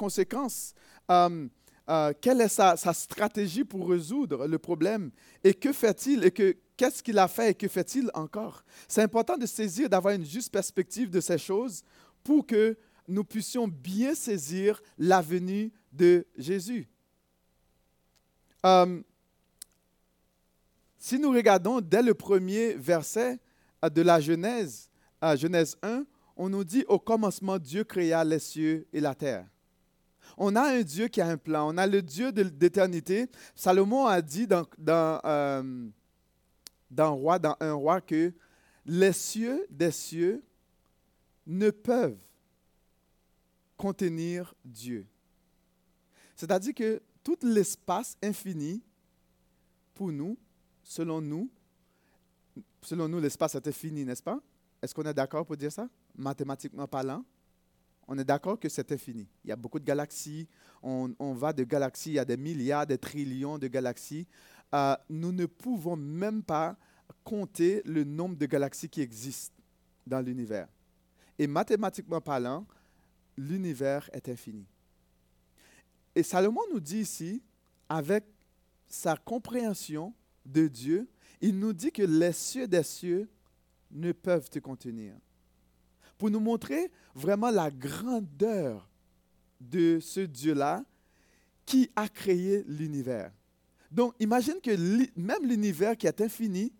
conséquence euh, euh, Quelle est sa, stratégie pour résoudre le problème? Et que fait-il? Et que, qu'est-ce qu'il a fait? Et que fait-il encore? C'est important de saisir, d'avoir une juste perspective de ces choses pour que nous puissions bien saisir la venue de Jésus. Euh, si nous regardons dès le premier verset de la Genèse, Genèse 1, on nous dit au commencement, Dieu créa les cieux et la terre. On a un Dieu qui a un plan, on a le Dieu d'éternité. Salomon a dit dans, dans, euh, dans un roi que les cieux des cieux ne peuvent contenir Dieu. C'est-à-dire que tout l'espace infini, pour nous, selon nous, selon nous, l'espace est infini, n'est-ce pas? Est-ce qu'on est, d'accord pour dire ça? Mathématiquement parlant, on est d'accord que c'est infini. Il y a beaucoup de galaxies, on, va de galaxies, il y a des milliards, des trillions de galaxies. Euh, nous ne pouvons même pas compter le nombre de galaxies qui existent dans l'univers. Et mathématiquement parlant, l'univers est infini. Et Salomon nous dit ici, avec sa compréhension de Dieu, il nous dit que les cieux des cieux ne peuvent te contenir. Pour nous montrer vraiment la grandeur de ce Dieu-là qui a créé l'univers. Donc, imagine que même l'univers qui est infini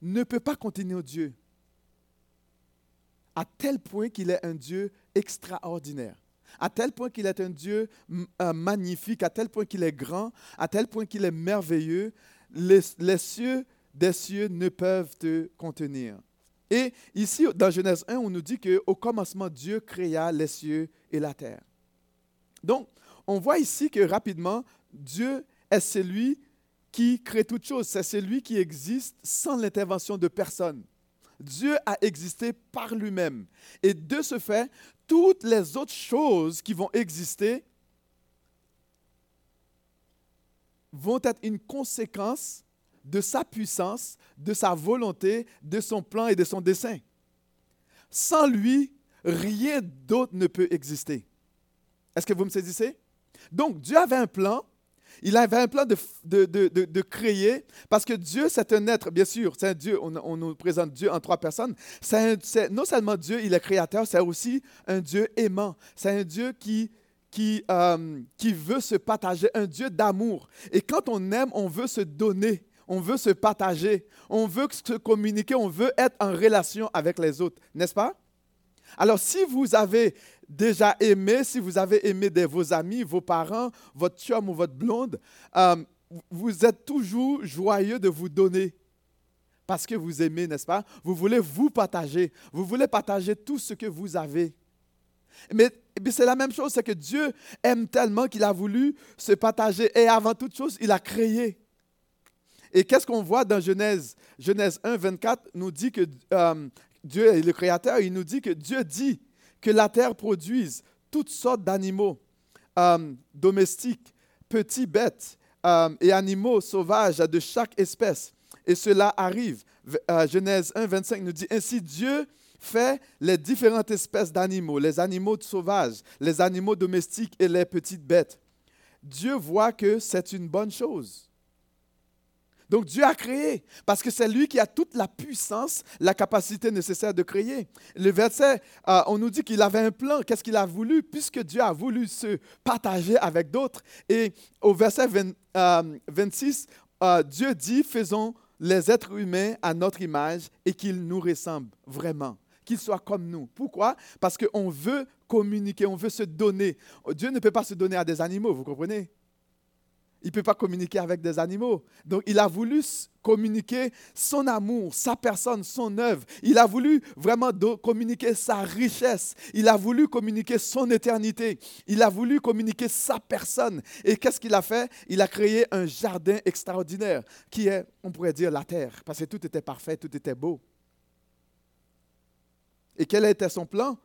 ne peut pas contenir Dieu. À tel point qu'il est un Dieu extraordinaire à tel point qu'il est un Dieu euh, magnifique, à tel point qu'il est grand, à tel point qu'il est merveilleux, les, cieux des cieux ne peuvent te contenir. Et ici, dans Genèse 1, on nous dit qu'au commencement, Dieu créa les cieux et la terre. Donc, on voit ici que rapidement, Dieu est celui qui crée toutes choses. C'est celui qui existe sans l'intervention de personne. Dieu a existé par lui-même. Et de ce fait, toutes les autres choses qui vont exister vont être une conséquence de sa puissance, de sa volonté, de son plan et de son dessein. Sans lui, rien d'autre ne peut exister. Est-ce que vous me saisissez? Donc, Dieu avait un plan il avait un plan de, de, créer, parce que Dieu, c'est un être, bien sûr, c'est un Dieu, on, nous présente Dieu en trois personnes. C'est non seulement Dieu, il est créateur, c'est aussi un Dieu aimant. C'est un Dieu qui, qui, euh, qui veut se partager, un Dieu d'amour. Et quand on aime, on veut se donner. On veut se partager, on veut se communiquer, on veut être en relation avec les autres, n'est-ce pas? Alors, si vous avez déjà aimé, si vous avez aimé de vos amis, vos parents, votre chum ou votre blonde, euh, vous êtes toujours joyeux de vous donner parce que vous aimez, n'est-ce pas? Vous voulez vous partager. Vous voulez partager tout ce que vous avez. Mais, c'est la même chose, c'est que Dieu aime tellement qu'il a voulu se partager. Et avant toute chose, il a créé. Et qu'est-ce qu'on voit dans Genèse? Genèse 1, 24 nous dit que euh, Dieu est le Créateur. Il nous dit que Dieu dit que la terre produise toutes sortes d'animaux euh, domestiques, petits bêtes euh, et animaux sauvages de chaque espèce. Et cela arrive. Genèse 1, 25 nous dit, Ainsi Dieu fait les différentes espèces d'animaux, les animaux sauvages, les animaux domestiques et les petites bêtes. Dieu voit que c'est une bonne chose. Donc Dieu a créé, parce que c'est lui qui a toute la puissance, la capacité nécessaire de créer. Le verset, euh, on nous dit qu'il avait un plan. Qu'est-ce qu'il a voulu? Puisque Dieu a voulu se partager avec d'autres. Et au verset 26, euh, euh, Dieu dit, faisons les êtres humains à notre image et qu'ils nous ressemblent vraiment qu'ils soient comme nous. Pourquoi? Parce qu'on veut communiquer, on veut se donner. Dieu ne peut pas se donner à des animaux, vous comprenez? Il ne peut pas communiquer avec des animaux. Donc il a voulu communiquer son amour, sa personne, son œuvre. Il a voulu vraiment communiquer sa richesse. Il a voulu communiquer son éternité. Il a voulu communiquer sa personne. Et qu'est-ce qu'il a fait? Il a créé un jardin extraordinaire qui est, on pourrait dire, la terre. Parce que tout était parfait, tout était beau. Et quel était son plan?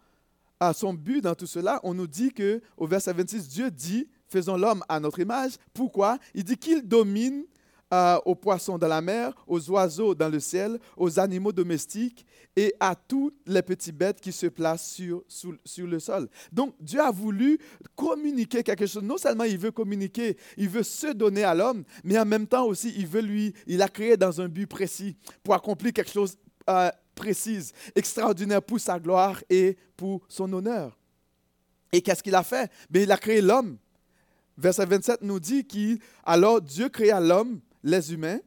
À son but dans tout cela, on nous dit que au verset 26, Dieu dit faisons l'homme à notre image. Pourquoi? Il dit qu'il domine euh, aux poissons dans la mer, aux oiseaux dans le ciel, aux animaux domestiques et à toutes les petites bêtes qui se placent sur, le sol. Donc Dieu a voulu communiquer quelque chose. Non seulement il veut communiquer, il veut se donner à l'homme, mais en même temps aussi il veut lui, il a créé dans un but précis pour accomplir quelque chose euh, précis, extraordinaire pour sa gloire et pour son honneur. Et qu'est-ce qu'il a fait? Mais Il a créé l'homme. Verset 27 nous dit qu'alors Dieu créa l'homme les humains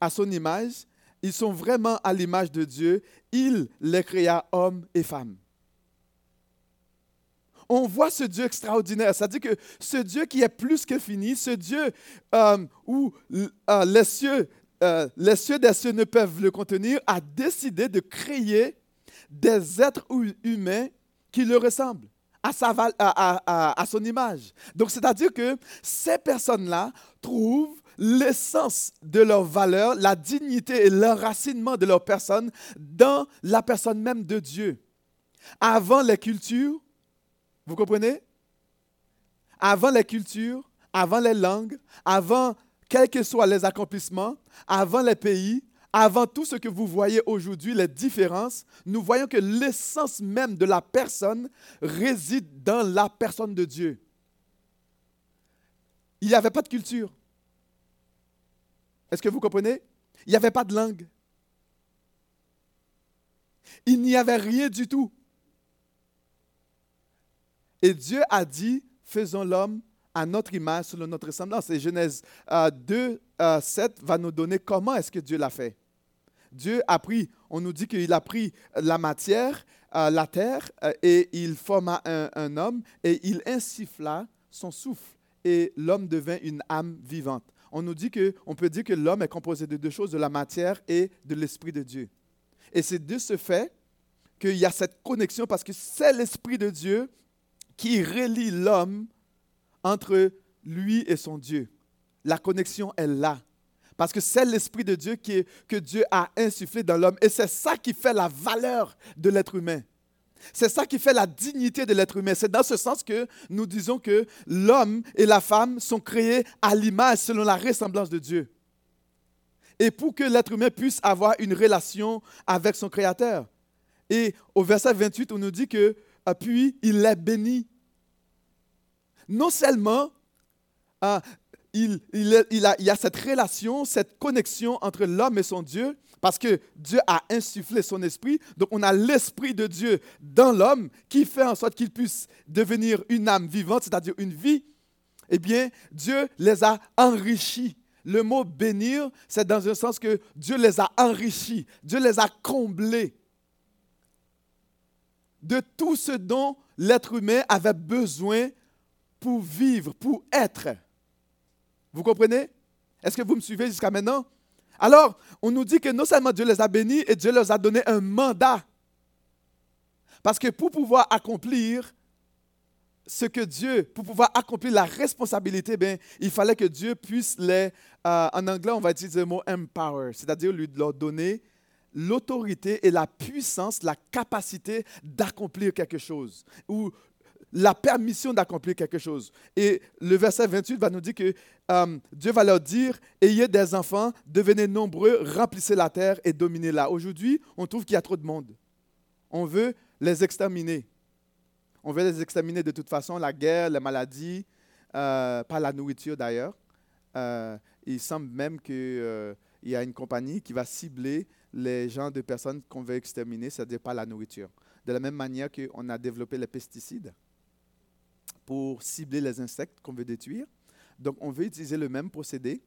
à son image. Ils sont vraiment à l'image de Dieu. Il les créa hommes et femmes. On voit ce Dieu extraordinaire. C'est-à-dire que ce Dieu qui est plus que fini, ce Dieu euh, où euh, les, cieux, euh, les cieux des cieux ne peuvent le contenir, a décidé de créer des êtres humains qui le ressemblent. À, sa, à, à, son image. Donc, c'est-à-dire que ces personnes-là trouvent l'essence de leur valeur, la dignité et l'enracinement de leur personne dans la personne même de Dieu. Avant les cultures, vous comprenez? Avant les cultures, avant les langues, avant quels que soient les accomplissements, avant les pays, avant tout ce que vous voyez aujourd'hui, les différences, nous voyons que l'essence même de la personne réside dans la personne de Dieu. Il n'y avait pas de culture. Est-ce que vous comprenez? Il n'y avait pas de langue. Il n'y avait rien du tout. Et Dieu a dit, faisons l'homme à notre image, selon notre ressemblance. Et Genèse 2, euh, 7 euh, va nous donner comment est-ce que Dieu l'a fait. Dieu a pris, on nous dit qu'il a pris la matière, euh, la terre, et il forma un, un homme, et il insuffla son souffle, et l'homme devint une âme vivante on nous dit que, on peut dire que l'homme est composé de deux choses, de la matière et de l'Esprit de Dieu. Et c'est de ce fait qu'il y a cette connexion parce que c'est l'Esprit de Dieu qui relie l'homme entre lui et son Dieu. La connexion est là. Parce que c'est l'Esprit de Dieu qui que Dieu a insufflé dans l'homme. Et c'est ça qui fait la valeur de l'être humain. C'est ça qui fait la dignité de l'être humain. C'est dans ce sens que nous disons que l'homme et la femme sont créés à l'image, selon la ressemblance de Dieu. Et pour que l'être humain puisse avoir une relation avec son Créateur. Et au verset 28, on nous dit que ah, puis il est béni. Non seulement ah, il, y a cette relation, cette connexion entre l'homme et son Dieu, parce que Dieu a insufflé son esprit. Donc on a l'esprit de Dieu dans l'homme qui fait en sorte qu'il puisse devenir une âme vivante, c'est-à-dire une vie. Eh bien, Dieu les a enrichis. Le mot bénir, c'est dans un sens que Dieu les a enrichis, Dieu les a comblés de tout ce dont l'être humain avait besoin pour vivre, pour être. Vous comprenez? Est-ce que vous me suivez jusqu'à maintenant? Alors, on nous dit que non seulement Dieu les a bénis, et Dieu leur a donné un mandat. Parce que pour pouvoir accomplir ce que Dieu, pour pouvoir accomplir la responsabilité, ben, il fallait que Dieu puisse les, euh, en anglais, on va utiliser le mot empower, c'est-à-dire lui leur donner l'autorité et la puissance, la capacité d'accomplir quelque chose, ou la permission d'accomplir quelque chose. Et le verset 28 va nous dire que euh, Dieu va leur dire, ayez des enfants, devenez nombreux, remplissez la terre et dominez-la. Aujourd'hui, on trouve qu'il y a trop de monde. On veut les exterminer. On veut les exterminer de toute façon, la guerre, les maladies, euh, pas la nourriture d'ailleurs. Euh, il semble même qu'il y a une compagnie qui va cibler les gens de personnes qu'on veut exterminer, c'est-à-dire pas la nourriture. De la même manière qu'on a développé les pesticides pour cibler les insectes qu'on veut détruire. Donc, on veut utiliser le même procédé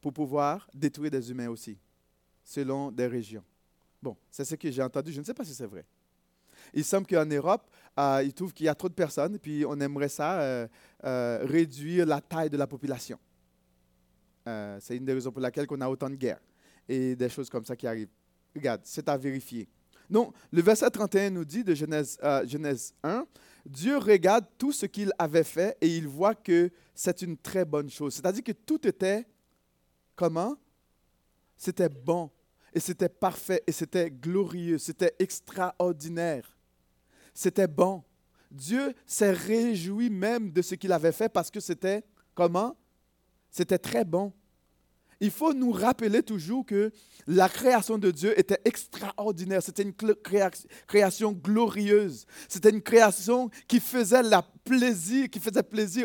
pour pouvoir détruire des humains aussi, selon des régions. Bon, c'est ce que j'ai entendu. Je ne sais pas si c'est vrai. Il semble qu'en Europe, euh, ils trouvent qu'il y a trop de personnes, puis on aimerait ça euh, euh, réduire la taille de la population. c'est une des raisons pour laquelle on a autant de guerres et des choses comme ça qui arrivent. Regarde, c'est à vérifier. Donc, le verset 31 nous dit de Genèse 1, Dieu regarde tout ce qu'il avait fait et il voit que c'est une très bonne chose. C'est-à-dire que tout était comment? C'était bon et c'était parfait et c'était glorieux, c'était extraordinaire. C'était bon. Dieu s'est réjoui même de ce qu'il avait fait parce que c'était comment? C'était très bon. Il faut nous rappeler toujours que la création de Dieu était extraordinaire. C'était une création glorieuse. C'était une création qui faisait la plaisir,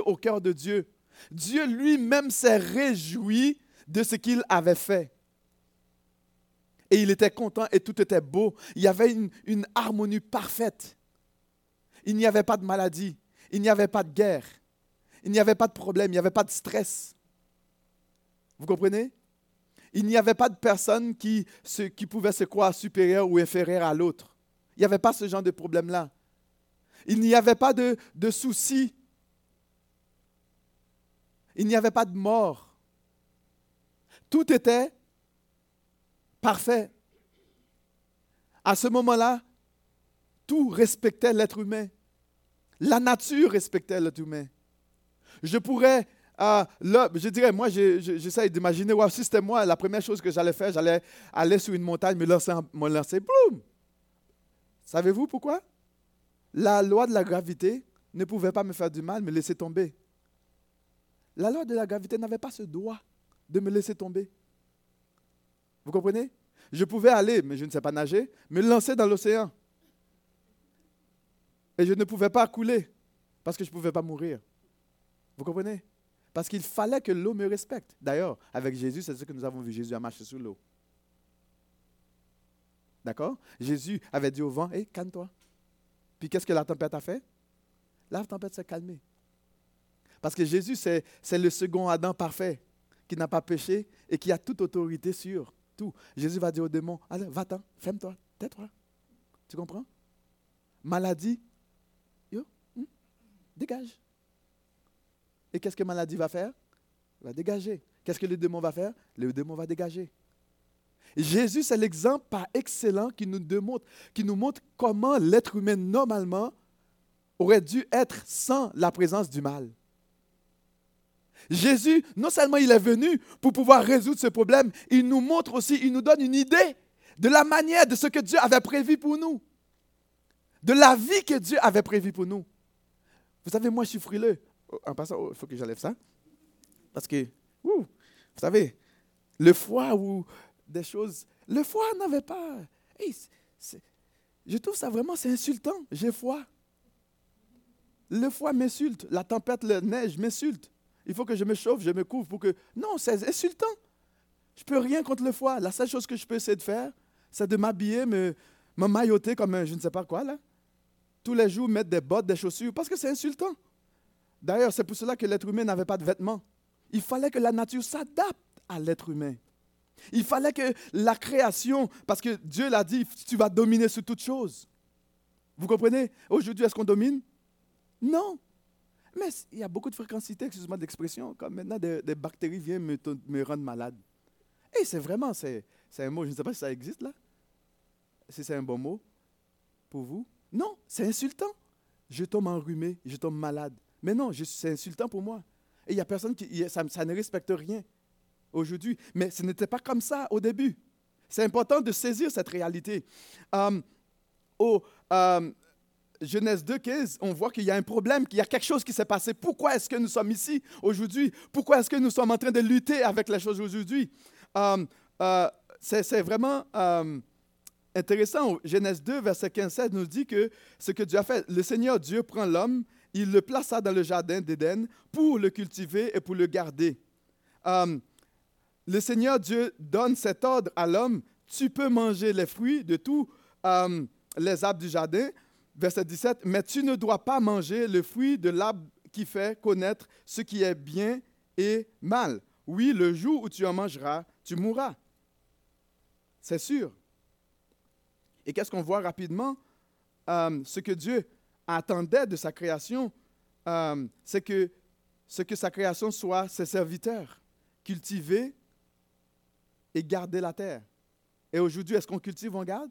au cœur de Dieu. Dieu lui-même s'est réjoui de ce qu'il avait fait. Et il était content et tout était beau. Il y avait une harmonie parfaite. Il n'y avait pas de maladie. Il n'y avait pas de guerre. Il n'y avait pas de problème. Il n'y avait pas de stress. Vous comprenez? Il n'y avait pas de personne qui, pouvait se croire supérieure ou inférieure à l'autre. Il n'y avait pas ce genre de problème-là. Il n'y avait pas de, de soucis. Il n'y avait pas de mort. Tout était parfait. À ce moment-là, tout respectait l'être humain. La nature respectait l'être humain. Je pourrais ah, là, je dirais, moi, j'essaie d'imaginer, si c'était moi, la première chose que j'allais faire, j'allais aller sur une montagne, me lancer, me lancer, boum! Savez-vous pourquoi? La loi de la gravité ne pouvait pas me faire du mal, me laisser tomber. La loi de la gravité n'avait pas ce droit de me laisser tomber. Vous comprenez? Je pouvais aller, mais je ne sais pas nager, me lancer dans l'océan. Et je ne pouvais pas couler parce que je ne pouvais pas mourir. Vous comprenez? Parce qu'il fallait que l'eau me respecte. D'ailleurs, avec Jésus, c'est ce que nous avons vu. Jésus a marché sous l'eau. D'accord? Jésus avait dit au vent, hé, calme-toi. Puis qu'est-ce que la tempête a fait? La tempête s'est calmée. Parce que Jésus, c'est, c'est le second Adam parfait, qui n'a pas péché et qui a toute autorité sur tout. Jésus va dire au démon, allez, va-t'en, ferme-toi, tais-toi. Tu comprends? Maladie, yo, hmm, dégage. Et qu'est-ce que maladie va faire? Va dégager. Qu'est-ce que le démon va faire? Le démon va dégager. Jésus, c'est l'exemple par excellent qui nous, démontre, qui nous montre comment l'être humain, normalement, aurait dû être sans la présence du mal. Jésus, non seulement il est venu pour pouvoir résoudre ce problème, il nous montre aussi, il nous donne une idée de la manière de ce que Dieu avait prévu pour nous, de la vie que Dieu avait prévue pour nous. Vous savez, moi, je suis frileux en passant, oh, il faut que j'enlève ça. Parce que, vous savez, le foie ou des choses. Le foie n'avait pas. je trouve ça vraiment, c'est insultant. J'ai foie. Le foie m'insulte. La tempête, la neige m'insulte. Il faut que je me chauffe, je me couvre pour que. Non, c'est insultant. Je ne peux rien contre le foie. La seule chose que je peux essayer de faire, c'est de m'habiller, me, me mailloter comme je ne sais pas quoi, là. Tous les jours, mettre des bottes, des chaussures, parce que c'est insultant. D'ailleurs, c'est pour cela que l'être humain n'avait pas de vêtements. Il fallait que la nature s'adapte à l'être humain. Il fallait que la création, parce que Dieu l'a dit, tu vas dominer sur toutes choses. Vous comprenez? Aujourd'hui, est-ce qu'on domine? Non. Mais il y a beaucoup de fréquencité, excusez-moi d'expression, comme maintenant des, bactéries viennent me, me, rendre malade. Et c'est vraiment, c'est un mot, je ne sais pas si ça existe là. Si c'est un bon mot pour vous. Non, c'est insultant. Je tombe enrhumé, je tombe malade. Mais non, c'est insultant pour moi. Et il n'y a personne qui. Ça, ne respecte rien aujourd'hui. Mais ce n'était pas comme ça au début. C'est important de saisir cette réalité. Um, au um, Genèse 2,15, on voit qu'il y a un problème, qu'il y a quelque chose qui s'est passé. Pourquoi est-ce que nous sommes ici aujourd'hui? Pourquoi est-ce que nous sommes en train de lutter avec les choses aujourd'hui? Um, uh, c'est vraiment intéressant. Genèse 2, verset 15 nous dit que ce que Dieu a fait, le Seigneur Dieu prend l'homme il le plaça dans le jardin d'Éden pour le cultiver et pour le garder. Euh, le Seigneur Dieu donne cet ordre à l'homme, tu peux manger les fruits de tous euh, les arbres du jardin. Verset 17, mais tu ne dois pas manger le fruit de l'arbre qui fait connaître ce qui est bien et mal. Oui, le jour où tu en mangeras, tu mourras. C'est sûr. Et qu'est-ce qu'on voit rapidement? Euh, ce que Dieu attendait de sa création, euh, c'est que sa création soit ses serviteurs, cultiver et garder la terre. Et aujourd'hui, est-ce qu'on cultive, on garde?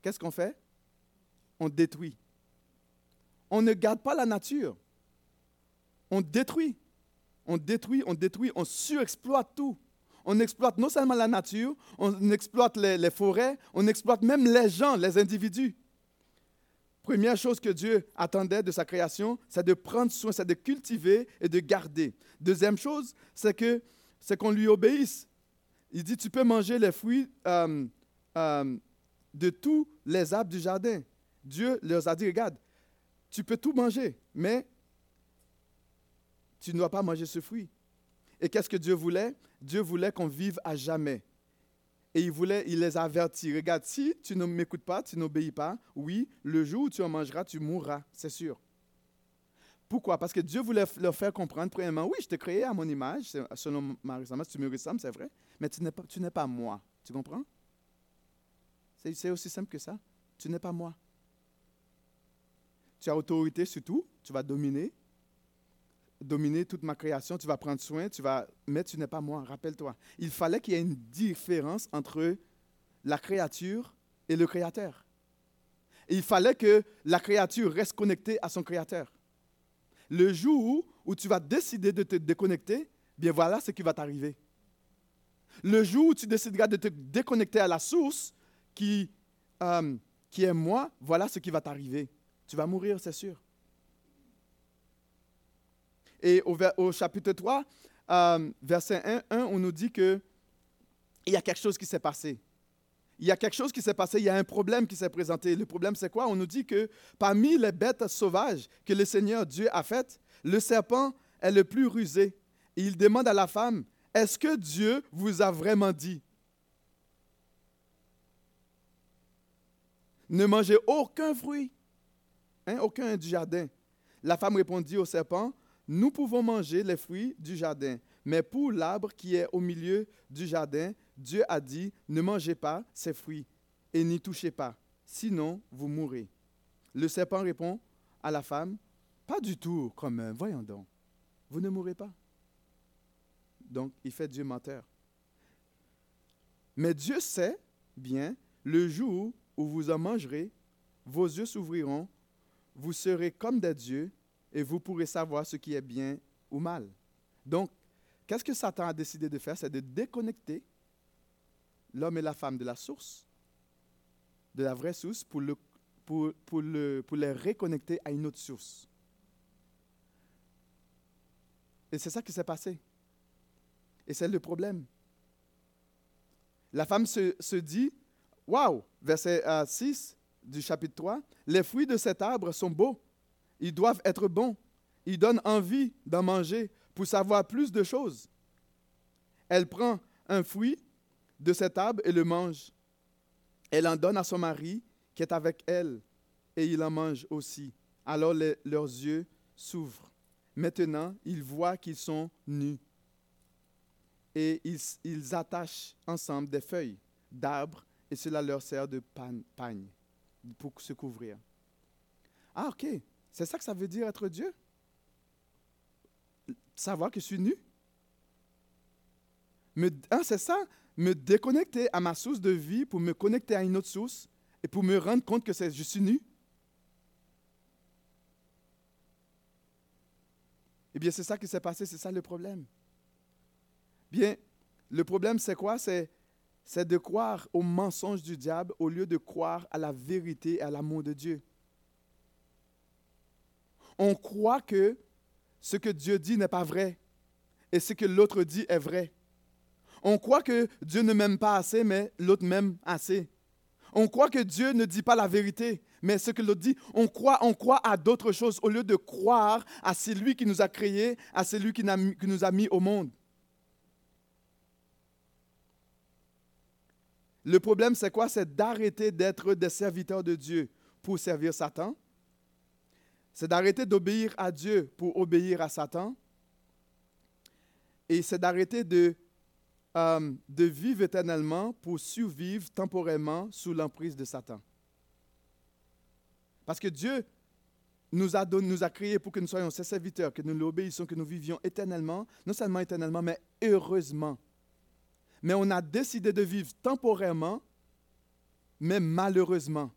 Qu'est-ce qu'on fait? On détruit. On ne garde pas la nature. On détruit. On détruit, on détruit, on surexploite tout. On exploite non seulement la nature, on exploite les forêts, on exploite même les gens, les individus. Première chose que Dieu attendait de sa création, c'est de prendre soin, c'est de cultiver et de garder. Deuxième chose, c'est que c'est qu'on lui obéisse. Il dit, tu peux manger les fruits euh, euh, de tous les arbres du jardin. Dieu leur a dit, regarde, tu peux tout manger, mais tu ne dois pas manger ce fruit. Et qu'est-ce que Dieu voulait? Dieu voulait qu'on vive à jamais. Et il voulait, il les avertit. Regarde, si tu ne m'écoutes pas, tu n'obéis pas, oui, le jour où tu en mangeras, tu mourras, c'est sûr. Pourquoi? Parce que Dieu voulait leur faire comprendre, premièrement, oui, je t'ai créé à mon image, selon ma ressemblance, tu me ressembles, c'est vrai, mais tu n'es pas, tu n'es pas moi. Tu comprends? C'est, aussi simple que ça. Tu n'es pas moi. Tu as autorité sur tout, tu vas dominer, dominer toute ma création, tu vas prendre soin, tu vas, mais tu n'es pas moi, rappelle-toi. Il fallait qu'il y ait une différence entre la créature et le créateur. il fallait que la créature reste connectée à son créateur. Le jour où tu vas décider de te déconnecter, bien voilà ce qui va t'arriver. Le jour où tu décideras de te déconnecter à la source qui, euh, qui est moi, voilà ce qui va t'arriver. Tu vas mourir, c'est sûr. Et au, chapitre 3, euh, verset 1, 1, on nous dit qu'il y a quelque chose qui s'est passé. Il y a quelque chose qui s'est passé, il y a un problème qui s'est présenté. Le problème, c'est quoi? On nous dit que parmi les bêtes sauvages que le Seigneur Dieu a faites, le serpent est le plus rusé. Il demande à la femme, est-ce que Dieu vous a vraiment dit? Ne mangez aucun fruit, hein, aucun du jardin. La femme répondit au serpent, nous pouvons manger les fruits du jardin, mais pour l'arbre qui est au milieu du jardin, Dieu a dit, ne mangez pas ces fruits et n'y touchez pas, sinon vous mourrez. Le serpent répond à la femme, pas du tout comme un, voyons donc, vous ne mourrez pas. Donc, il fait Dieu menteur. Mais Dieu sait bien, le jour où vous en mangerez, vos yeux s'ouvriront, vous serez comme des dieux et vous pourrez savoir ce qui est bien ou mal. Donc, qu'est-ce que Satan a décidé de faire? C'est de déconnecter l'homme et la femme de la source, de la vraie source, pour, le, pour, pour, le, pour les reconnecter à une autre source. Et c'est ça qui s'est passé. Et c'est le problème. La femme se, se dit, waouh, verset 6 euh, du chapitre 3, les fruits de cet arbre sont beaux, ils doivent être bons. Ils donnent envie d'en manger pour savoir plus de choses. Elle prend un fruit de cet arbre et le mange. Elle en donne à son mari qui est avec elle et il en mange aussi. Alors leurs yeux s'ouvrent. Maintenant, ils voient qu'ils sont nus. Et ils, ils attachent ensemble des feuilles d'arbres et cela leur sert de pagne pour se couvrir. Ah, ok. C'est ça que ça veut dire être Dieu? Savoir que je suis nu? Hein, C'est ça, me déconnecter à ma source de vie pour me connecter à une autre source et pour me rendre compte que je suis nu? Eh bien, c'est ça qui s'est passé, c'est ça le problème. Bien, le problème, c'est quoi? C'est de croire au mensonge du diable au lieu de croire à la vérité et à l'amour de Dieu on croit que ce que Dieu dit n'est pas vrai et ce que l'autre dit est vrai. On croit que Dieu ne m'aime pas assez, mais l'autre m'aime assez. On croit que Dieu ne dit pas la vérité, mais ce que l'autre dit, on croit, on croit à d'autres choses au lieu de croire à celui qui nous a créés, à celui qui, qui nous a mis au monde. Le problème, c'est quoi? C'est d'arrêter d'être des serviteurs de Dieu pour servir Satan c'est d'arrêter d'obéir à Dieu pour obéir à Satan. Et c'est d'arrêter de, euh, de vivre éternellement pour survivre temporairement sous l'emprise de Satan. Parce que Dieu nous a, nous a créés pour que nous soyons ses serviteurs, que nous l'obéissions, que nous vivions éternellement, non seulement éternellement, mais heureusement. Mais on a décidé de vivre temporairement, mais malheureusement.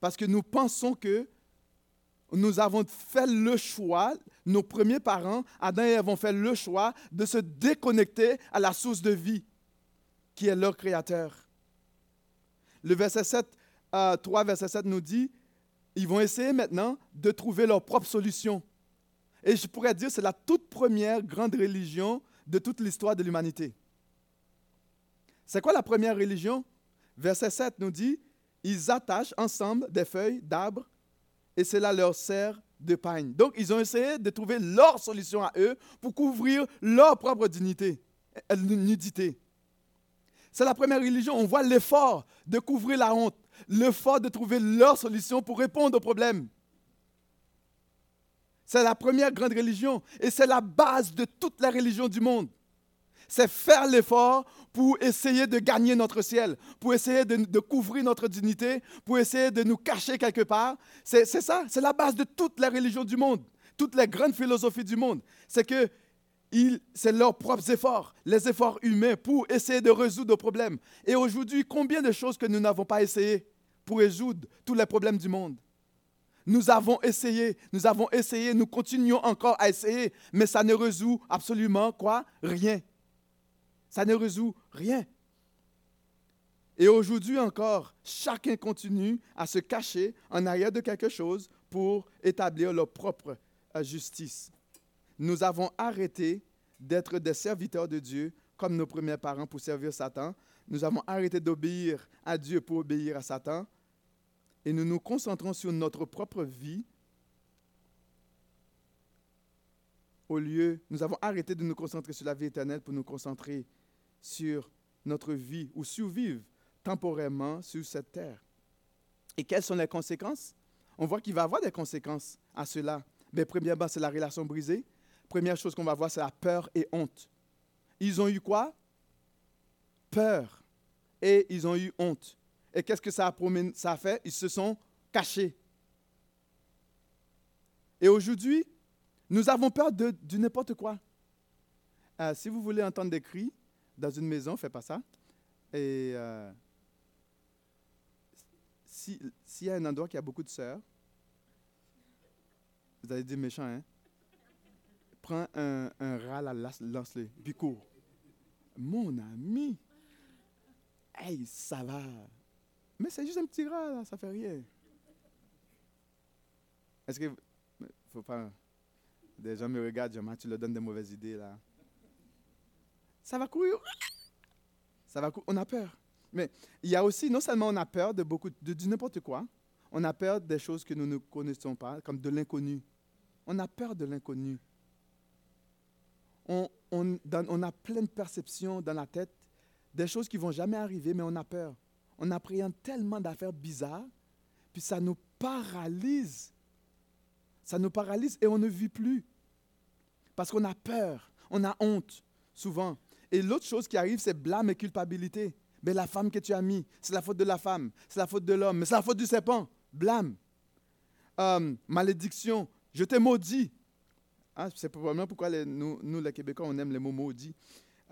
Parce que nous pensons que nous avons fait le choix, nos premiers parents, Adam et Ève ont fait le choix de se déconnecter à la source de vie qui est leur créateur. Le verset 7, 3, euh, verset 7 nous dit, ils vont essayer maintenant de trouver leur propre solution. Et je pourrais dire, c'est la toute première grande religion de toute l'histoire de l'humanité. C'est quoi la première religion? Verset 7 nous dit, ils attachent ensemble des feuilles d'arbres et cela leur sert de pagne. Donc, ils ont essayé de trouver leur solution à eux pour couvrir leur propre dignité, euh, nudité. C'est la première religion. On voit l'effort de couvrir la honte, l'effort de trouver leur solution pour répondre aux problèmes. C'est la première grande religion et c'est la base de toutes les religions du monde. C'est faire l'effort pour essayer de gagner notre ciel, pour essayer de, couvrir notre dignité, pour essayer de nous cacher quelque part. C'est ça, c'est la base de toutes les religions du monde, toutes les grandes philosophies du monde. C'est que c'est leurs propres efforts, les efforts humains pour essayer de résoudre nos problèmes. Et aujourd'hui, combien de choses que nous n'avons pas essayé pour résoudre tous les problèmes du monde? Nous avons essayé, nous avons essayé, nous continuons encore à essayer, mais ça ne résout absolument quoi? Rien. Ça ne résout rien. Et aujourd'hui encore, chacun continue à se cacher en arrière de quelque chose pour établir leur propre euh, justice. Nous avons arrêté d'être des serviteurs de Dieu comme nos premiers parents pour servir Satan. Nous avons arrêté d'obéir à Dieu pour obéir à Satan. Et nous nous concentrons sur notre propre vie au lieu, nous avons arrêté de nous concentrer sur la vie éternelle pour nous concentrer sur notre vie ou survivre temporairement sur cette terre. Et quelles sont les conséquences? On voit qu'il va y avoir des conséquences à cela. Mais premièrement, c'est la relation brisée. Première chose qu'on va voir, c'est la peur et honte. Ils ont eu quoi? Peur. Et ils ont eu honte. Et qu'est-ce que ça a, ça a fait? Ils se sont cachés. Et aujourd'hui, nous avons peur de, n'importe quoi. Euh, si vous voulez entendre des cris, dans une maison, fais pas ça. Et euh, s'il y a un endroit qui a beaucoup de sœurs, vous allez dire méchant, hein? Prends un, un rat, lance-le, puis cours. Mon ami, hey, ça va. Mais c'est juste un petit rat, là, ça fait rien. Est-ce que. Faut pas. Des gens me regardent, je tu leur donnes des mauvaises idées, là ça va courir. Ça va On a peur. Mais il y a aussi, non seulement on a peur de beaucoup, de, n'importe quoi, on a peur des choses que nous ne connaissons pas, comme de l'inconnu. On a peur de l'inconnu. On, on, on, a plein de perceptions dans la tête, des choses qui vont jamais arriver, mais on a peur. On appréhende tellement d'affaires bizarres, puis ça nous paralyse. Ça nous paralyse et on ne vit plus. Parce qu'on a peur, on a honte, souvent. Et l'autre chose qui arrive, c'est blâme et culpabilité. Mais la femme que tu as mis, c'est la faute de la femme, c'est la faute de l'homme, mais c'est la faute du serpent. Blâme. Euh, malédiction. Je t'ai maudit. Ah, c'est probablement pourquoi nous, nous, les Québécois, on aime les mots maudits.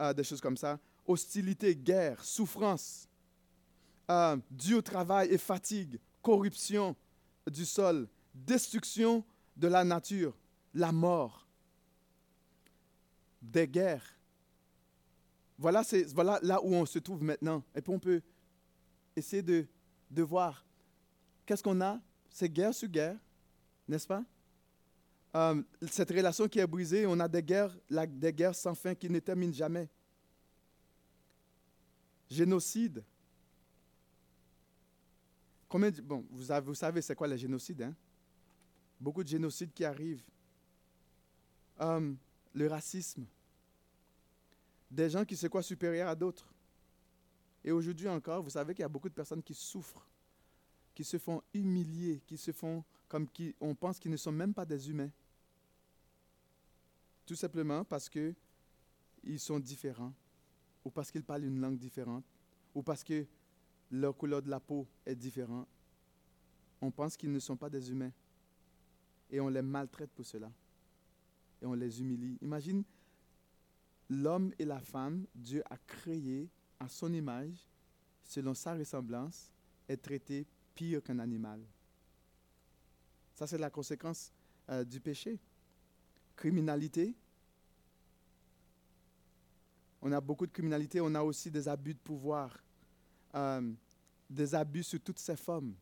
Euh, des choses comme ça. Hostilité, guerre, souffrance, euh, dû au travail et fatigue, corruption du sol, destruction de la nature, la mort, des guerres, voilà, voilà là où on se trouve maintenant. Et puis on peut essayer de, de voir qu'est-ce qu'on a. C'est guerre sur guerre, n'est-ce pas? Euh, cette relation qui est brisée, on a des guerres, des guerres sans fin qui ne terminent jamais. Génocide. Combien bon, vous, avez, savez c'est quoi le génocide, hein? Beaucoup de génocides qui arrivent. Euh, le racisme des gens qui se croient supérieurs à d'autres. Et aujourd'hui encore, vous savez qu'il y a beaucoup de personnes qui souffrent, qui se font humilier, qui se font comme qui on pense qu'ils ne sont même pas des humains. Tout simplement parce que ils sont différents, ou parce qu'ils parlent une langue différente, ou parce que leur couleur de la peau est différente. On pense qu'ils ne sont pas des humains. Et on les maltraite pour cela. Et on les humilie. Imagine l'homme et la femme, Dieu a créé à son image, selon sa ressemblance, est traité pire qu'un animal. Ça, c'est la conséquence euh, du péché. Criminalité. On a beaucoup de criminalité, on a aussi des abus de pouvoir, euh, des abus sur toutes ces formes.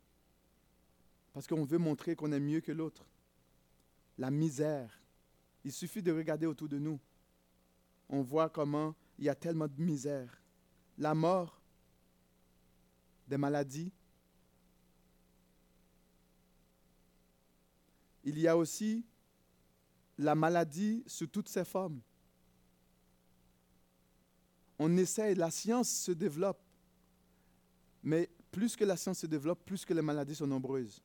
Parce qu'on veut montrer qu'on est mieux que l'autre. La misère. Il suffit de regarder autour de nous on voit comment il y a tellement de misère. La mort, des maladies. Il y a aussi la maladie sous toutes ses formes. On essaie, la science se développe, mais plus que la science se développe, plus que les maladies sont nombreuses.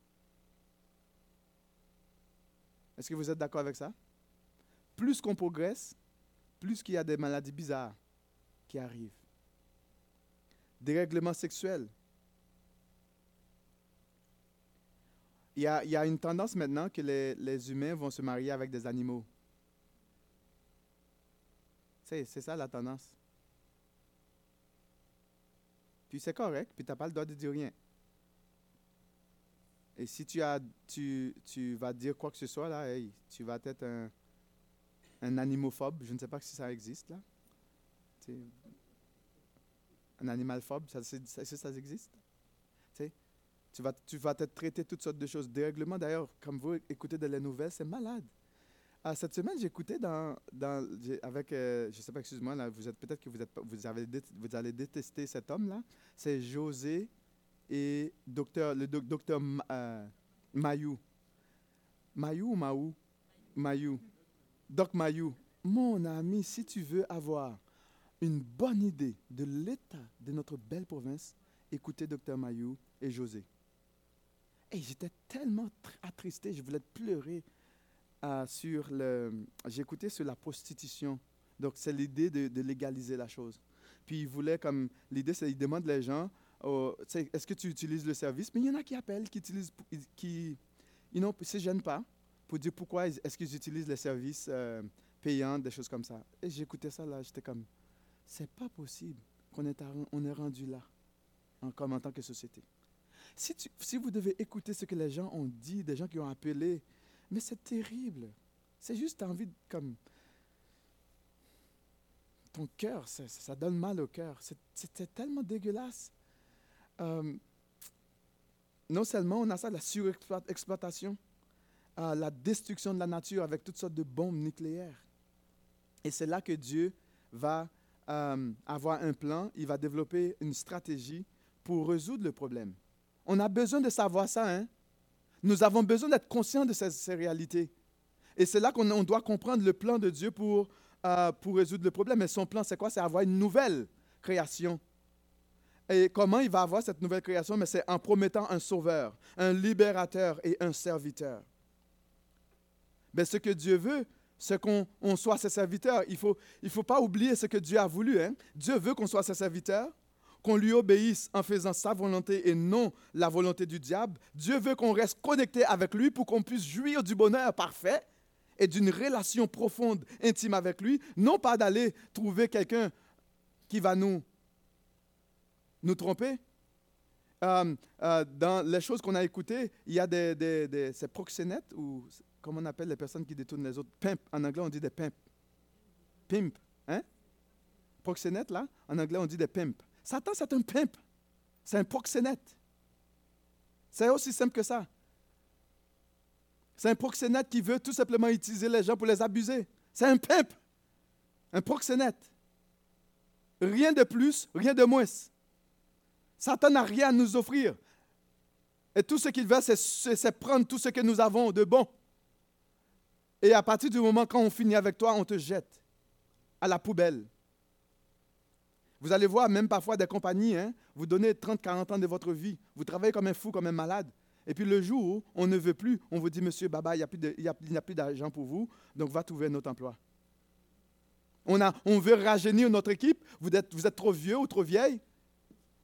Est-ce que vous êtes d'accord avec ça? Plus qu'on progresse, plus qu'il y a des maladies bizarres qui arrivent. Des règlements sexuels. Il y, a, il y a une tendance maintenant que les, les, humains vont se marier avec des animaux. C'est, c'est ça la tendance. Puis c'est correct, puis tu n'as pas le droit de dire rien. Et si tu, as, tu, tu vas dire quoi que ce soit, là, tu vas être un, un animophobe. Je ne sais pas si ça existe, là. un animalphobe, ça, ça, existe? Tu vas, tu vas te traiter toutes sortes de choses. Dérèglement, d'ailleurs, comme vous écoutez de la nouvelles, c'est malade. Ah, cette semaine, j'écoutais dans, avec, euh, je ne sais pas, excuse-moi, là, vous êtes peut-être que vous, êtes, vous, vous allez détester cet homme-là. C'est José et docteur, le docteur euh, Mayou. Mayou ou Maou? Mayou. Doc Mayou. Mon ami, si tu veux avoir une bonne idée de l'état de notre belle province, écoutez docteur Mayou et José. Et j'étais tellement attristé, je voulais pleurer euh, sur le. J'écoutais sur la prostitution. Donc, c'est l'idée de, légaliser la chose. Puis, il voulait comme. L'idée, c'est qu'il demande les gens oh, est-ce que tu utilises le service? Mais il y en a qui appellent, qui utilisent. qui ils ne se gênent pas pour dire pourquoi est-ce qu'ils utilisent les services euh, payants, des choses comme ça. Et j'écoutais ça là, j'étais comme c'est pas possible qu'on est, rendu là, en, en tant que société. Si, vous devez écouter ce que les gens ont dit, des gens qui ont appelé, mais c'est terrible. C'est juste envie de, comme... Ton cœur, ça, donne mal au cœur. C'est tellement dégueulasse. Euh, non seulement on a ça, la surexploitation, la destruction de la nature avec toutes sortes de bombes nucléaires. Et c'est là que Dieu va euh, avoir un plan, il va développer une stratégie pour résoudre le problème. On a besoin de savoir ça. Hein? Nous avons besoin d'être conscients de ces, réalités. Et c'est là qu'on doit comprendre le plan de Dieu pour, euh, pour résoudre le problème. Et son plan, c'est quoi? C'est avoir une nouvelle création. Et comment il va avoir cette nouvelle création? Mais c'est en promettant un sauveur, un libérateur et un serviteur. Mais ce que Dieu veut, c'est qu'on soit ses serviteurs. Il ne faut, il faut pas oublier ce que Dieu a voulu. Hein? Dieu veut qu'on soit ses serviteurs qu'on lui obéisse en faisant sa volonté et non la volonté du diable. Dieu veut qu'on reste connecté avec lui pour qu'on puisse jouir du bonheur parfait et d'une relation profonde, intime avec lui, non pas d'aller trouver quelqu'un qui va nous, nous tromper. Euh, euh, dans les choses qu'on a écoutées, il y a des, des, des ces proxénètes, ou comment on appelle les personnes qui détournent les autres Pimp. En anglais, on dit des pimp. Pimp. Hein? Proxénète, là, en anglais, on dit des pimp. Satan, c'est un pimp. C'est un proxénète. C'est aussi simple que ça. C'est un proxénète qui veut tout simplement utiliser les gens pour les abuser. C'est un pimp. Un proxénète. Rien de plus, rien de moins. Satan n'a rien à nous offrir. Et tout ce qu'il veut, c'est prendre tout ce que nous avons de bon. Et à partir du moment quand on finit avec toi, on te jette à la poubelle. Vous allez voir, même parfois des compagnies, hein, vous donnez 30, 40 ans de votre vie, vous travaillez comme un fou, comme un malade. Et puis le jour où on ne veut plus, on vous dit, monsieur Baba, il n'y a plus d'argent pour vous, donc va trouver un autre emploi. On, a, on veut rajeunir notre équipe, vous êtes, vous êtes trop vieux ou trop vieille.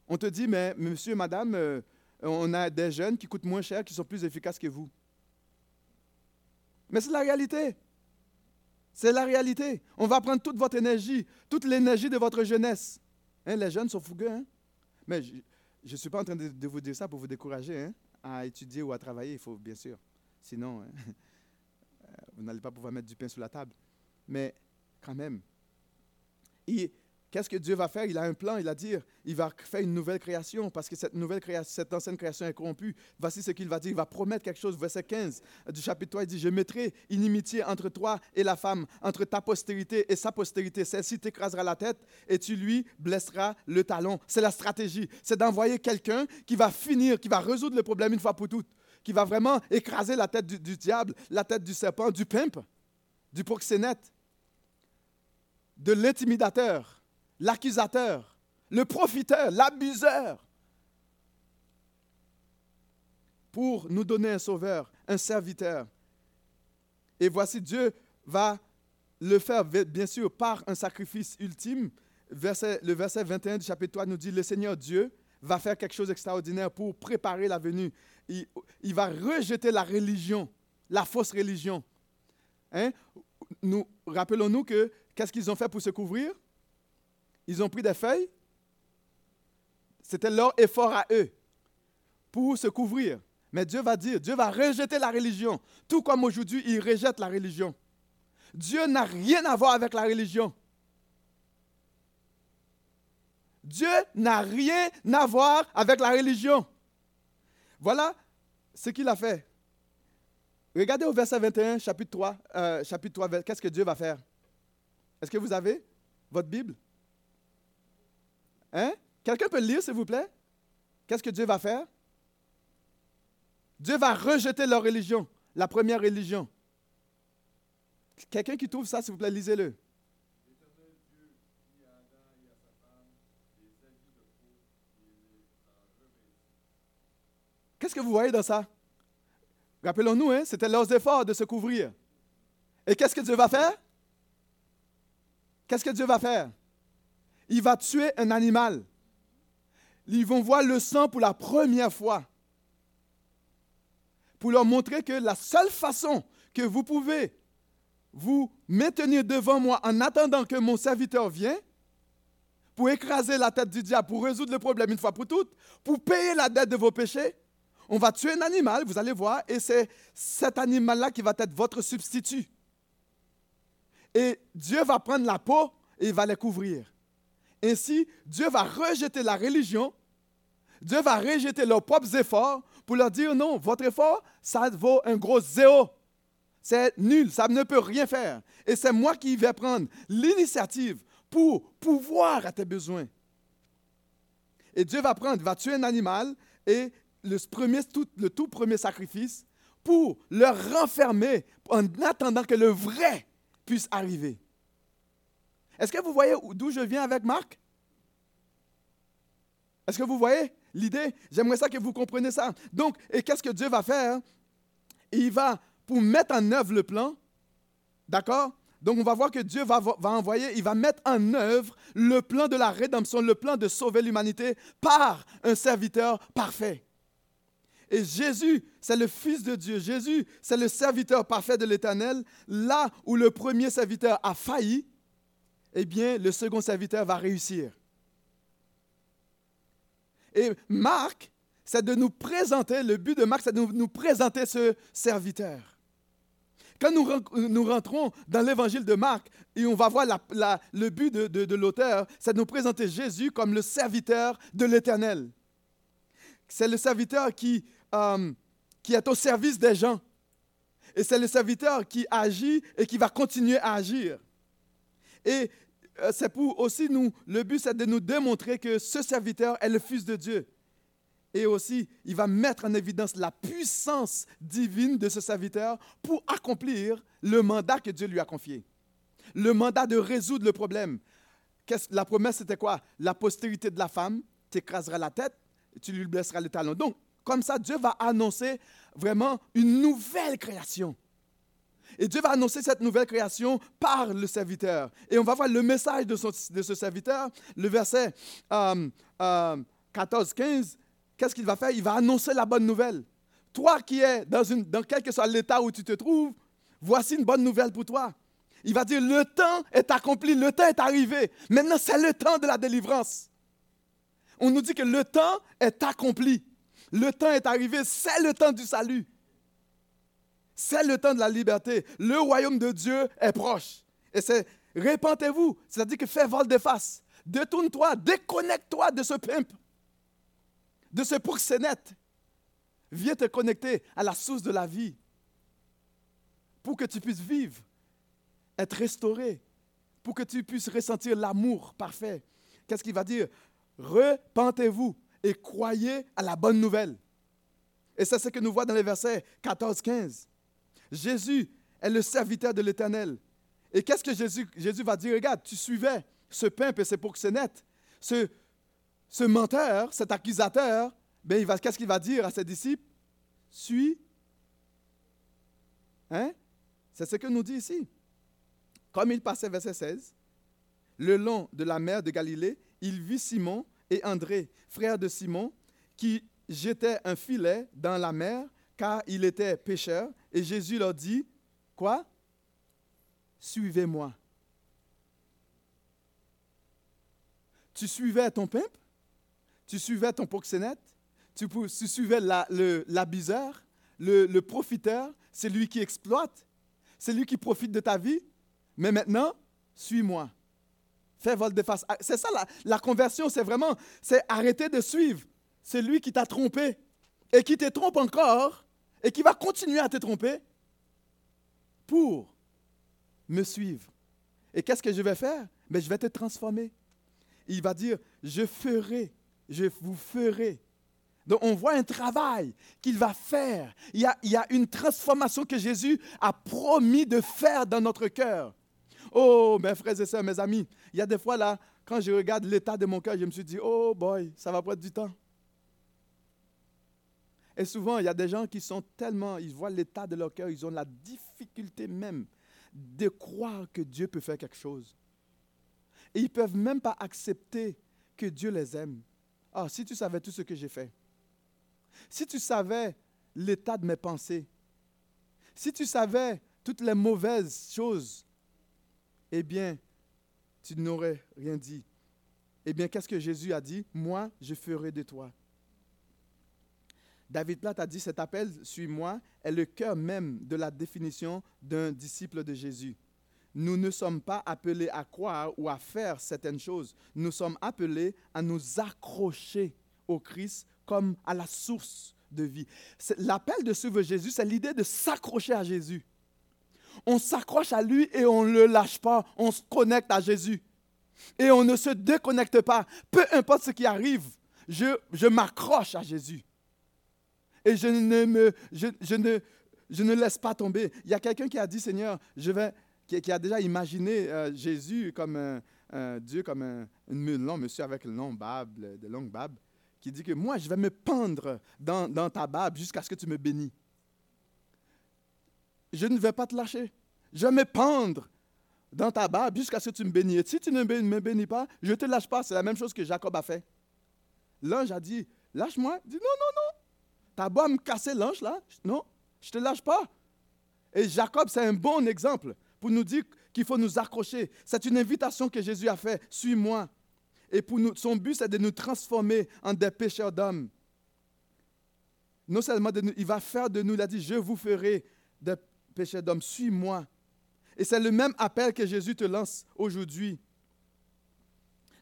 On te dit, mais monsieur, madame, euh, on a des jeunes qui coûtent moins cher, qui sont plus efficaces que vous. Mais c'est la réalité. C'est la réalité. On va prendre toute votre énergie, toute l'énergie de votre jeunesse. Hein, les jeunes sont fougueux. Hein? Mais je ne suis pas en train de, vous dire ça pour vous décourager hein, à étudier ou à travailler, il faut bien sûr. Sinon, vous n'allez pas pouvoir mettre du pain sur la table. Mais quand même, Qu'est-ce que Dieu va faire? Il a un plan, il a dit, il va faire une nouvelle création parce que cette nouvelle création, cette ancienne création est corrompue. Voici ce qu'il va dire, il va promettre quelque chose. Verset 15 du chapitre 3, il dit, je mettrai inimitié entre toi et la femme, entre ta postérité et sa postérité. Celle-ci t'écrasera la tête et tu lui blesseras le talon. C'est la stratégie, c'est d'envoyer quelqu'un qui va finir, qui va résoudre le problème une fois pour toutes, qui va vraiment écraser la tête du, du diable, la tête du serpent, du pimp, du proxénète, de l'intimidateur l'accusateur, le profiteur, l'abuseur, pour nous donner un sauveur, un serviteur. Et voici, Dieu va le faire, bien sûr, par un sacrifice ultime. le verset 21 du chapitre 3 nous dit, le Seigneur Dieu va faire quelque chose d'extraordinaire pour préparer la venue. Il, va rejeter la religion, la fausse religion. Hein? Nous, rappelons-nous que qu'est-ce qu'ils ont fait pour se couvrir? Ils ont pris des feuilles. C'était leur effort à eux pour se couvrir. Mais Dieu va dire, Dieu va rejeter la religion, tout comme aujourd'hui il rejette la religion. Dieu n'a rien à voir avec la religion. Dieu n'a rien à voir avec la religion. Voilà ce qu'il a fait. Regardez au verset 21, chapitre 3, euh, chapitre 3 qu'est-ce que Dieu va faire? Est-ce que vous avez votre Bible? Hein? Quelqu'un peut le lire, s'il vous plaît? Qu'est-ce que Dieu va faire? Dieu va rejeter leur religion, la première religion. Quelqu'un qui trouve ça, s'il vous plaît, lisez-le. Qu'est-ce que vous voyez dans ça? Rappelons-nous, hein, c'était leurs efforts de se couvrir. Et qu'est-ce que Dieu va faire? Qu'est-ce que Dieu va faire? Il va tuer un animal. Ils vont voir le sang pour la première fois. Pour leur montrer que la seule façon que vous pouvez vous maintenir devant moi en attendant que mon serviteur vienne, pour écraser la tête du diable, pour résoudre le problème une fois pour toutes, pour payer la dette de vos péchés, on va tuer un animal, vous allez voir, et c'est cet animal-là qui va être votre substitut. Et Dieu va prendre la peau et il va les couvrir. Ainsi, Dieu va rejeter la religion, Dieu va rejeter leurs propres efforts pour leur dire non, votre effort, ça vaut un gros zéro. C'est nul, ça ne peut rien faire. Et c'est moi qui vais prendre l'initiative pour pouvoir à tes besoins. Et Dieu va prendre, va tuer un animal et le, premier, tout, premier sacrifice pour le renfermer en attendant que le vrai puisse arriver. Est-ce que vous voyez d'où je viens avec Marc? Est-ce que vous voyez l'idée? J'aimerais ça que vous compreniez ça. Donc, et qu'est-ce que Dieu va faire? Il va, pour mettre en œuvre le plan, d'accord? Donc, on va voir que Dieu va, va, envoyer, il va mettre en œuvre le plan de la rédemption, le plan de sauver l'humanité par un serviteur parfait. Et Jésus, c'est le Fils de Dieu. Jésus, c'est le serviteur parfait de l'Éternel. Là où le premier serviteur a failli, eh bien, le second serviteur va réussir. Et Marc, c'est de nous présenter, le but de Marc, c'est de nous, présenter ce serviteur. Quand nous, rentrons dans l'évangile de Marc et on va voir le but de, l'auteur, c'est de nous présenter Jésus comme le serviteur de l'Éternel. C'est le serviteur qui, euh, qui est au service des gens. Et c'est le serviteur qui agit et qui va continuer à agir. Et euh, c'est pour aussi nous, le but c'est de nous démontrer que ce serviteur est le Fils de Dieu. Et aussi, il va mettre en évidence la puissance divine de ce serviteur pour accomplir le mandat que Dieu lui a confié. Le mandat de résoudre le problème. La promesse, c'était quoi? La postérité de la femme t'écrasera la tête tu lui blesseras le talon. Donc, comme ça, Dieu va annoncer vraiment une nouvelle création. Et Dieu va annoncer cette nouvelle création par le serviteur. Et on va voir le message de, ce serviteur, le verset 14-15. Euh, qu'est-ce qu'il va faire? Il va annoncer la bonne nouvelle. Toi qui es dans, dans quel que soit l'état où tu te trouves, voici une bonne nouvelle pour toi. Il va dire, le temps est accompli, le temps est arrivé. Maintenant, c'est le temps de la délivrance. On nous dit que le temps est accompli. Le temps est arrivé, c'est le temps du salut. C'est le temps de la liberté. Le royaume de Dieu est proche. Et c'est répentez-vous, c'est-à-dire que faites vol de face. Détourne-toi, déconnecte-toi de ce pimp, de ce proxénète. Viens te connecter à la source de la vie pour que tu puisses vivre, être restauré, pour que tu puisses ressentir l'amour parfait. Qu'est-ce qu'il va dire? Repentez-vous et croyez à la bonne nouvelle. Et c'est ce que nous voyons dans les versets 14-15. Jésus est le serviteur de l'Éternel. Et qu'est-ce que Jésus, Jésus va dire? Regarde, tu suivais ce pimp et c'est pour. Ce, ce menteur, cet accusateur, ben, qu'est-ce qu'il va dire à ses disciples? Suis. Hein? C'est ce que nous dit ici. Comme il passait, verset 16, le long de la mer de Galilée, il vit Simon et André, frères de Simon, qui jetaient un filet dans la mer car il était pécheur. Et Jésus leur dit, quoi? Suivez-moi. Tu suivais ton pimp, tu suivais ton proxénète, tu, suivais l'abuseur, le, le profiteur, c'est lui qui exploite, c'est lui qui profite de ta vie? Mais maintenant, suis-moi. Fais vol de face. Ah, c'est ça la, conversion, c'est vraiment, c'est arrêter de suivre celui qui t'a trompé et qui te trompe encore et qui va continuer à te tromper pour me suivre. Et qu'est-ce que je vais faire? Mais je vais te transformer. Il va dire, je ferai, je vous ferai. Donc on voit un travail qu'il va faire. Il y, a, il y a une transformation que Jésus a promis de faire dans notre cœur. Oh, mes frères et sœurs, mes amis, il y a des fois là, quand je regarde l'état de mon cœur, je me suis dit, oh boy, ça va prendre du temps. Et souvent, il y a des gens qui sont tellement, ils voient l'état de leur cœur, ils ont la difficulté même de croire que Dieu peut faire quelque chose. Et ils ne peuvent même pas accepter que Dieu les aime. Ah, si tu savais tout ce que j'ai fait, si tu savais l'état de mes pensées, si tu savais toutes les mauvaises choses eh bien, tu n'aurais rien dit. Eh bien, qu'est-ce que Jésus a dit? Moi, je ferai de toi. David Platt a dit cet appel, suis-moi, est le cœur même de la définition d'un disciple de Jésus. Nous ne sommes pas appelés à croire ou à faire certaines choses. Nous sommes appelés à nous accrocher au Christ comme à la source de vie. L'appel de suivre Jésus, c'est l'idée de s'accrocher à Jésus on s'accroche à lui et on ne le lâche pas. On se connecte à Jésus. Et on ne se déconnecte pas. Peu importe ce qui arrive, je, je m'accroche à Jésus. Et je ne, laisse pas tomber. Il y a quelqu'un qui a dit, Seigneur, je vais, qui, a déjà imaginé euh, Jésus comme un, Dieu, comme un, monsieur avec le nom Bab, de longue Bab, qui dit que moi, je vais me pendre dans, ta Bab jusqu'à ce que tu me bénis je ne vais pas te lâcher. Je vais me pendre dans ta barbe jusqu'à ce que tu me bénisses. Si tu ne me bénis pas, je ne te lâche pas. C'est la même chose que Jacob a fait. L'ange a dit, lâche-moi. Il dit, non, non, non. T'as beau me casser l'ange là. Non, je ne te lâche pas. Et Jacob, c'est un bon exemple pour nous dire qu'il faut nous accrocher. C'est une invitation que Jésus a faite. Suis-moi. Et pour nous, son but, c'est de nous transformer en des pécheurs d'hommes. Non seulement de nous, il va faire de nous, il a dit, je vous ferai des péché d'homme, suis-moi. Et c'est le même appel que Jésus te lance aujourd'hui.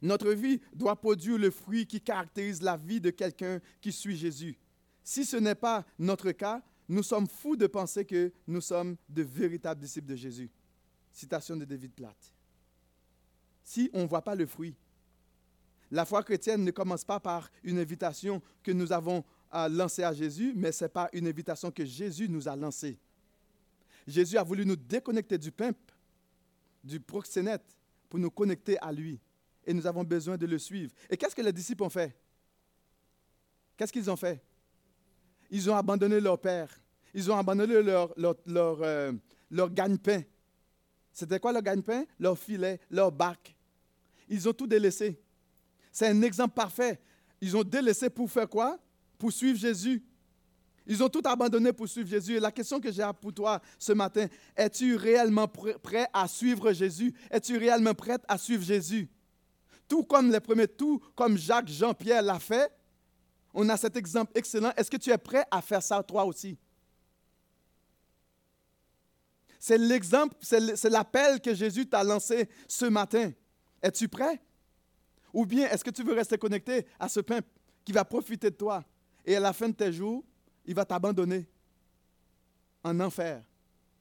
Notre vie doit produire le fruit qui caractérise la vie de quelqu'un qui suit Jésus. Si ce n'est pas notre cas, nous sommes fous de penser que nous sommes de véritables disciples de Jésus. Citation de David Platt. Si on ne voit pas le fruit, la foi chrétienne ne commence pas par une invitation que nous avons lancée à Jésus, mais c'est par une invitation que Jésus nous a lancée. Jésus a voulu nous déconnecter du pimp, du proxénète, pour nous connecter à lui. Et nous avons besoin de le suivre. Et qu'est-ce que les disciples ont fait? Qu'est-ce qu'ils ont fait? Ils ont abandonné leur père. Ils ont abandonné leur, leur, leur, euh, leur gagne-pain. C'était quoi leur gagne-pain? Leur filet, leur bac. Ils ont tout délaissé. C'est un exemple parfait. Ils ont délaissé pour faire quoi? Pour suivre Jésus. Ils ont tout abandonné pour suivre Jésus. Et la question que j'ai pour toi ce matin, es-tu réellement prêt à suivre Jésus? Es-tu réellement prête à suivre Jésus? Tout comme les premiers, tout comme Jacques, Jean-Pierre l'a fait, on a cet exemple excellent. Est-ce que tu es prêt à faire ça toi aussi? C'est l'exemple, c'est l'appel que Jésus t'a lancé ce matin. Es-tu prêt? Ou bien est-ce que tu veux rester connecté à ce pain qui va profiter de toi et à la fin de tes jours, il va t'abandonner en enfer.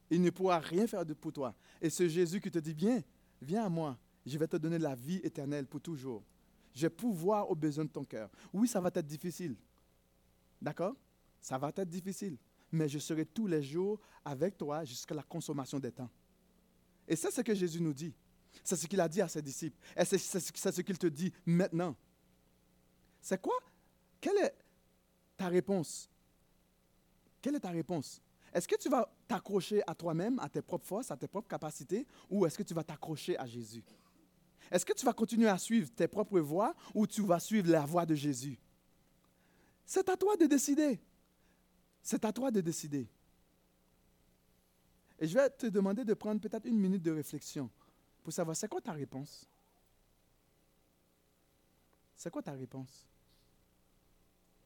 Il ne pourra rien faire pour toi. Et ce Jésus qui te dit, viens, viens à moi, je vais te donner la vie éternelle pour toujours. Je vais pouvoir aux besoins de ton cœur. Oui, ça va être difficile. D'accord? Ça va être difficile. Mais je serai tous les jours avec toi jusqu'à la consommation des temps. Et c'est ce que Jésus nous dit. C'est ce qu'il a dit à ses disciples. Et c'est ce qu'il te dit maintenant. C'est quoi? Quelle est ta réponse? Quelle est ta réponse? Est-ce que tu vas t'accrocher à toi-même, à tes propres forces, à tes propres capacités, ou est-ce que tu vas t'accrocher à Jésus? Est-ce que tu vas continuer à suivre tes propres voies ou tu vas suivre la voie de Jésus? C'est à toi de décider. C'est à toi de décider. Et je vais te demander de prendre peut-être une minute de réflexion pour savoir c'est quoi ta réponse? C'est quoi ta réponse?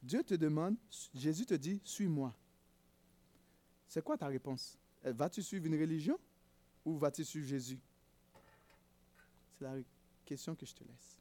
Dieu te demande, Jésus te dit, suis-moi. C'est quoi ta réponse? Euh, Vas-tu suivre une religion ou vas-tu suivre Jésus? C'est la question que je te laisse.